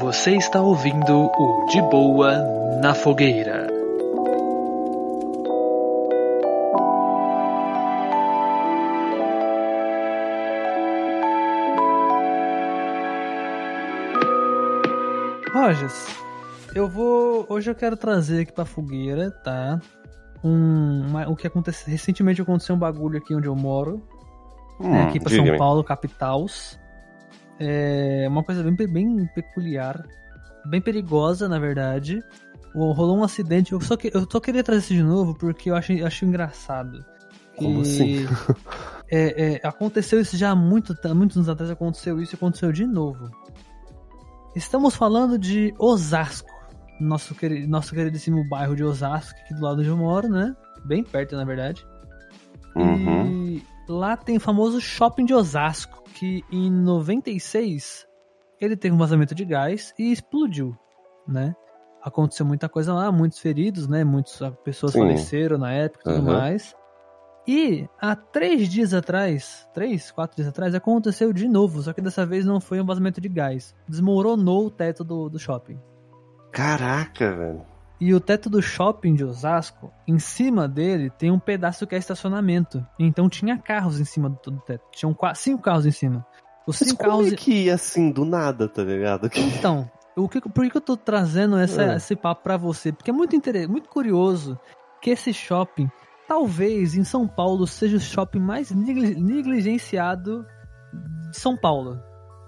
Você está ouvindo o De Boa na Fogueira. Rojas, eu vou. Hoje eu quero trazer aqui pra fogueira, tá? Um, uma- o que aconteceu. Recentemente aconteceu um bagulho aqui onde eu moro. né, Hum, aqui pra São. Paulo, capitals. É uma coisa bem, bem peculiar. Bem perigosa, na verdade. Rolou um acidente. Eu só, que, eu só queria trazer isso de novo porque eu acho, eu acho engraçado. Como assim? é, é, aconteceu isso já há muito, muitos anos atrás. Aconteceu isso e aconteceu de novo. Estamos falando de Osasco. Nosso, queri- nosso queridíssimo bairro de Osasco, aqui do lado onde eu moro, né? Bem perto, na verdade. Uhum. E lá tem o famoso shopping de Osasco, que em 96 ele teve um vazamento de gás e explodiu, né? Aconteceu muita coisa lá, muitos feridos, né? Muitas pessoas Sim. faleceram na época e tudo Aham. mais. E há três dias atrás, três, quatro dias atrás, aconteceu de novo, só que dessa vez não foi um vazamento de gás. Desmoronou o teto do, do shopping. Caraca, velho. E o teto do shopping de Osasco, em cima dele tem um pedaço que é estacionamento. Então tinha carros em cima do, do teto. Tinham quatro, cinco carros em cima. Os Mas cinco como carros. é que ia assim, do nada, tá ligado? Então, o que, por que eu tô trazendo essa- É. esse papo pra você? Porque é muito, muito curioso que esse shopping, talvez em São Paulo, seja o shopping mais negli- negligenciado de São Paulo.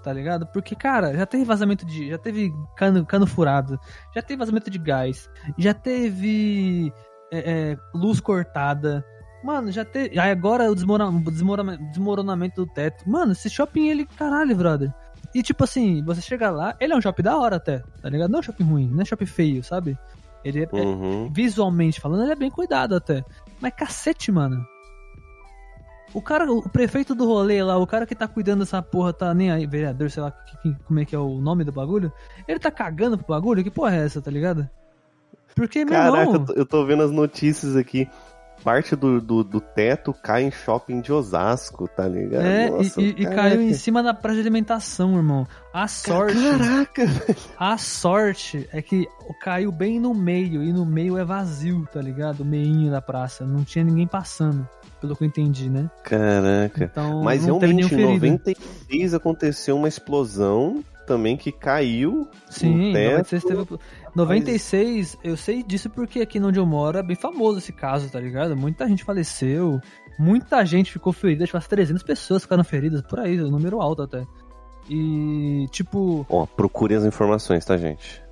Tá ligado? Porque, cara, já teve vazamento de. Já teve cano, cano furado, já teve vazamento de gás, já teve é, é, luz cortada. Mano, já teve. Aí agora o desmora- desmora- desmoronamento do teto. Mano, esse shopping, ele. Caralho, brother. E tipo assim, você chega lá, ele é um shopping da hora até, tá ligado? Não é um shopping ruim, não é shopping feio, sabe? Ele é, é- Uhum. visualmente falando, ele é bem cuidado até. Mas cacete, mano. O cara, o prefeito do rolê lá, o cara que tá cuidando dessa porra, tá nem aí, vereador, sei lá que- que- como é que é o nome do bagulho. Ele tá cagando pro bagulho? Que porra é essa, tá ligado? Porque, meu Caraca, irmão... eu tô, eu tô vendo as notícias aqui. Parte do, do, do teto cai em shopping de Osasco, tá ligado? É, e- Nossa, e, e caiu em cima da praça de alimentação, irmão. A sorte, Caraca, a sorte é que caiu bem no meio, e no meio é vazio, tá ligado? O meinho da praça, não tinha ninguém passando, pelo que eu entendi, né? Caraca. Então, Mas realmente, em ferido. 96 aconteceu uma explosão também que caiu Sim, no teto. 96 teve. 96, eu sei disso porque aqui onde eu moro é bem famoso esse caso, tá ligado? Muita gente faleceu, muita gente ficou ferida, tipo, umas 300 pessoas ficaram feridas, por aí, um número alto até. E, tipo, Ó, procure as informações, tá, gente?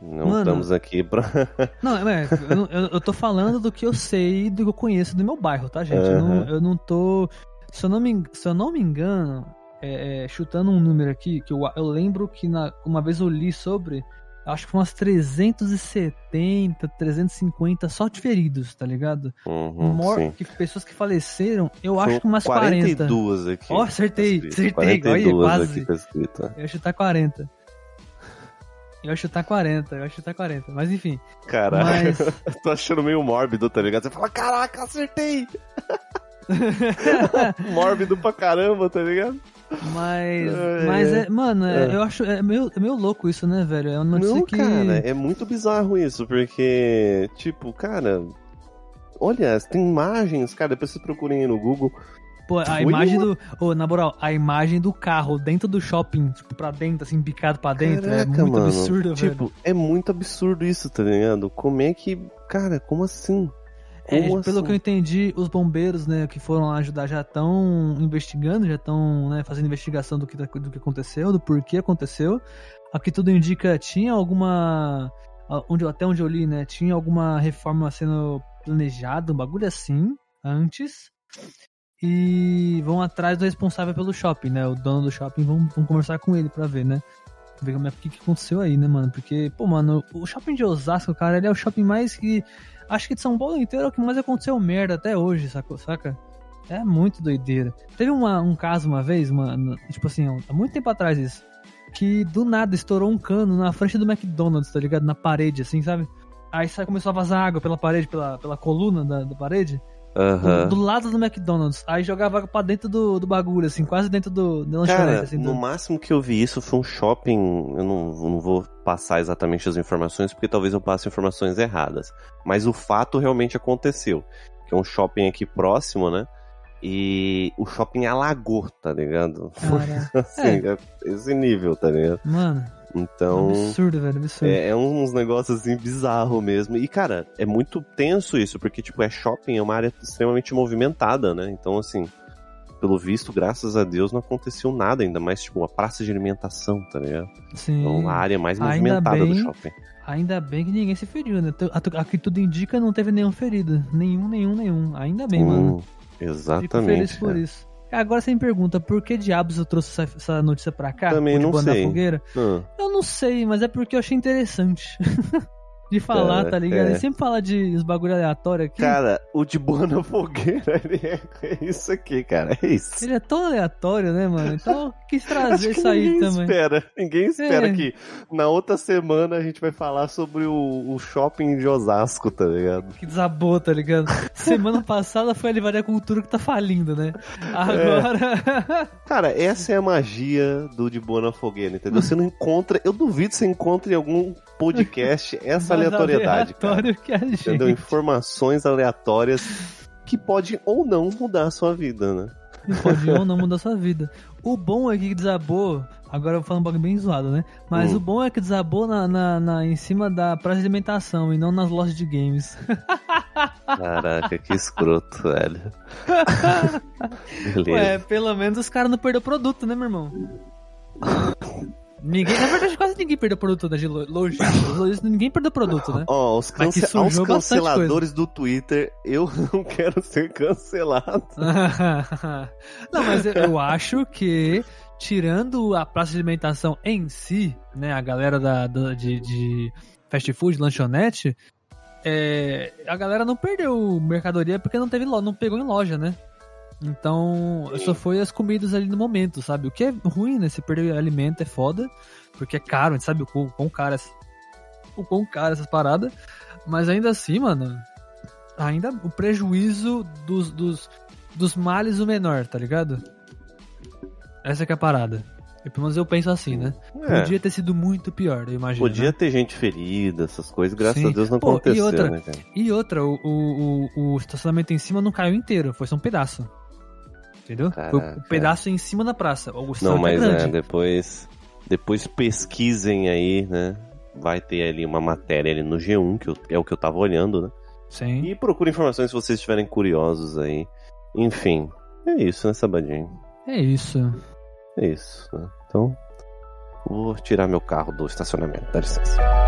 Não Mano. estamos aqui pra. Não, é, eu, eu, eu tô falando do que eu sei, do que eu conheço do meu bairro, tá, gente? Eu, não, eu não tô. Se eu não me, se eu não me engano, é, é, chutando um número aqui, que eu, eu lembro que na, uma vez eu li sobre, acho que foi umas 370, 350 só de feridos, tá ligado? Uhum, Mor- que, pessoas que faleceram, eu São acho que umas 40. 42 aqui. Ó, acertei, tá acertei, olha, 42 quase. aqui tá escrito. Eu ia chutar 40. Eu ia chutar 40, eu ia chutar 40. Mas enfim. Caraca, Mas. tô achando meio mórbido, tá ligado? Você fala, caraca, acertei! mórbido pra caramba, tá ligado? Mas, É, mas é, mano, é, é. eu acho é meio, é meio louco isso, né, velho? É uma notícia Não, que cara, é muito bizarro isso, porque, tipo, cara. Olha, tem imagens, cara, depois vocês procurem aí no Google. pô, a foi imagem uma- do, ô, na moral, a imagem do carro dentro do shopping, tipo, pra dentro, assim, picado pra dentro, é Caraca, muito mano. absurdo, velho. Tipo, é muito absurdo isso, tá ligado? Como é que. Cara, como assim? É, pelo assim? que eu entendi, os bombeiros, né, que foram lá ajudar já estão investigando, já estão, né, fazendo investigação do que, tá- do que aconteceu, do porquê aconteceu. Aqui tudo indica tinha alguma onde até onde eu li, né, tinha alguma reforma sendo planejada, um bagulho assim antes. E vão atrás do responsável pelo shopping, né? O dono do shopping vão, vão conversar com ele pra ver, né? Ver como é que, aconteceu aí, né, mano? Porque, pô, mano, o shopping de Osasco, cara, ele é o shopping mais que acho que de São Paulo inteiro é o que mais aconteceu merda até hoje, saca? É muito doideira. Teve uma- um caso uma vez, uma, no- tipo assim, há muito tempo atrás isso, que do nada estourou um cano na frente do McDonald's, tá ligado? Na parede, assim, sabe? Aí começou a vazar água pela parede, pela, pela coluna da, da parede. Aham. do, do lado do McDonald's. Aí jogava pra dentro do, do bagulho, assim, quase dentro do, lanchonete. Cara, assim, no do- máximo que eu vi isso foi um shopping. Eu não, não vou passar exatamente as informações, porque talvez eu passe informações erradas. Mas o fato realmente aconteceu. Que é um shopping aqui próximo, né? E o shopping alagou, tá ligado? Cara, assim, é esse nível, tá ligado? mano, Então. absurdo, velho, absurdo. É, é uns negócios assim bizarros mesmo. E, cara, é muito tenso isso, porque, tipo, é shopping, é uma área extremamente movimentada, né? Então, assim, pelo visto, graças a Deus, não aconteceu nada ainda mais, tipo, a praça de alimentação, tá ligado? Sim. Então, a área mais movimentada do bem- shopping. Ainda bem que ninguém se feriu, né? Aqui tudo indica não teve nenhum ferido. Nenhum, nenhum, nenhum. Ainda bem, mano. Hum, Fico exatamente. feliz por cara. isso. Agora você me pergunta, por que diabos eu trouxe essa, essa notícia pra cá? Também não sei. fogueira? Hum, Eu não sei, mas é porque eu achei interessante. de falar, É, tá ligado? é. E sempre falar de os bagulho aleatório aqui. Cara, o de boa na fogueira, ele é, é isso aqui, cara. É isso. Ele é tão aleatório, né, mano? Então quis trazer isso aí ninguém também. espera. Ninguém espera É. que na outra semana a gente vai falar sobre o, o shopping de Osasco, tá ligado? Que desabou, tá ligado? Semana passada foi a Livraria Cultura que tá falindo, né? É. Agora. Cara, essa é a magia do De Boa na Fogueira, entendeu? Você não encontra, eu duvido que você encontre em algum podcast essa Aleatoriedade, cara. aleatório que a gente. Entendeu? Informações aleatórias que podem ou não mudar a sua vida, né? E pode ou não mudar sua vida. O bom é que desabou. Agora eu vou falar um bagulho bem zoado, né? Mas Hum. o bom é que desabou na, na, na- em cima da praça de alimentação e não nas lojas de games. Caraca, que escroto, velho. Beleza. Ué, pelo menos os caras não perderam produto, né, meu irmão? Ninguém, na verdade, quase ninguém perdeu produto da. Lojista, Ninguém perdeu produto, né? Ó, os Mas que cance... aos canceladores do Twitter, eu não quero ser cancelado. não, mas eu- eu acho que, tirando a praça de alimentação em si, né, a galera da, da- de, de fast food, lanchonete, é, a galera não perdeu mercadoria porque não teve não pegou em loja, né? Então, só foi as comidas ali no momento, sabe? O que é ruim, né? Se perder alimento é foda, porque é caro, a gente sabe o quão, quão caro o quão caro essas paradas. Mas ainda assim, mano, ainda o prejuízo dos, dos, dos males o menor, tá ligado? Essa que é a parada. E pelo menos eu penso assim, né? É, Podia ter sido muito pior, eu imagino. podia né? ter gente ferida, essas coisas, graças Sim. a Deus não Pô, e aconteceu, outra, né? E outra, o, o, o, o estacionamento em cima não caiu inteiro, foi só um pedaço. Entendeu? Foi Caraca. um pedaço em cima da praça. O Não, estacionamento mas é é, grande. depois, depois pesquisem aí, né? Vai ter ali uma matéria ali no G1, que eu- é o que eu tava olhando, né? Sim. E procure informações se vocês estiverem curiosos aí. Enfim, é isso, né, Sabadinho? É isso. É isso, né? Então, vou tirar meu carro do estacionamento, dá licença.